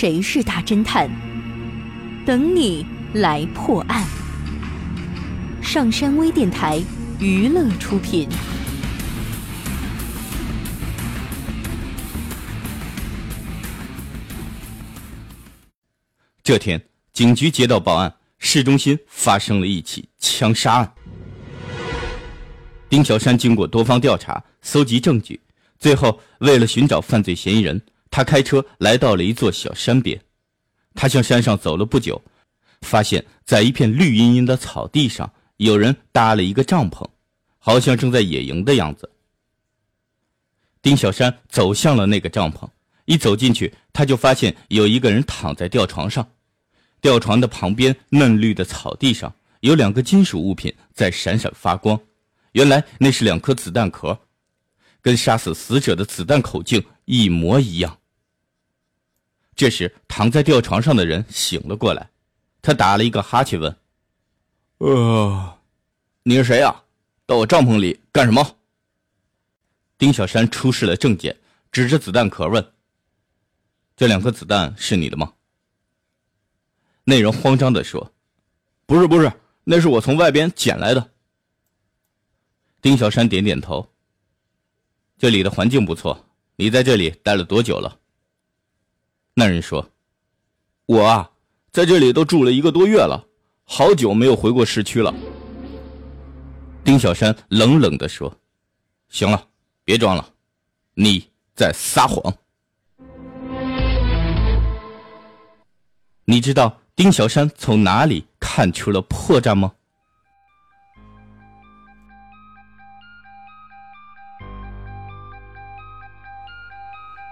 谁是大侦探？等你来破案。上山微电台娱乐出品。这天，警局接到报案，市中心发生了一起枪杀案。丁小山经过多方调查，搜集证据，最后为了寻找犯罪嫌疑人，他开车来到了一座小山边。他向山上走了不久，发现在一片绿茵茵的草地上，有人搭了一个帐篷，好像正在野营的样子。丁小山走向了那个帐篷，一走进去，他就发现有一个人躺在吊床上。吊床的旁边嫩绿的草地上，有两个金属物品在闪闪发光。原来那是两颗子弹壳，跟杀死死者的子弹口径一模一样。这时，躺在吊床上的人醒了过来，他打了一个哈欠，问：“呃，你是谁呀？到我帐篷里干什么？”丁小山出示了证件，指着子弹壳问：“这两颗子弹是你的吗？”那人慌张地说：“不是，不是，那是我从外边捡来的。”丁小山点点头。这里的环境不错，你在这里待了多久了？那人说：“我啊，在这里都住了一个多月了，好久没有回过市区了。”丁小山冷冷地说：“行了，别装了，你在撒谎。你知道丁小山从哪里看出了破绽吗？”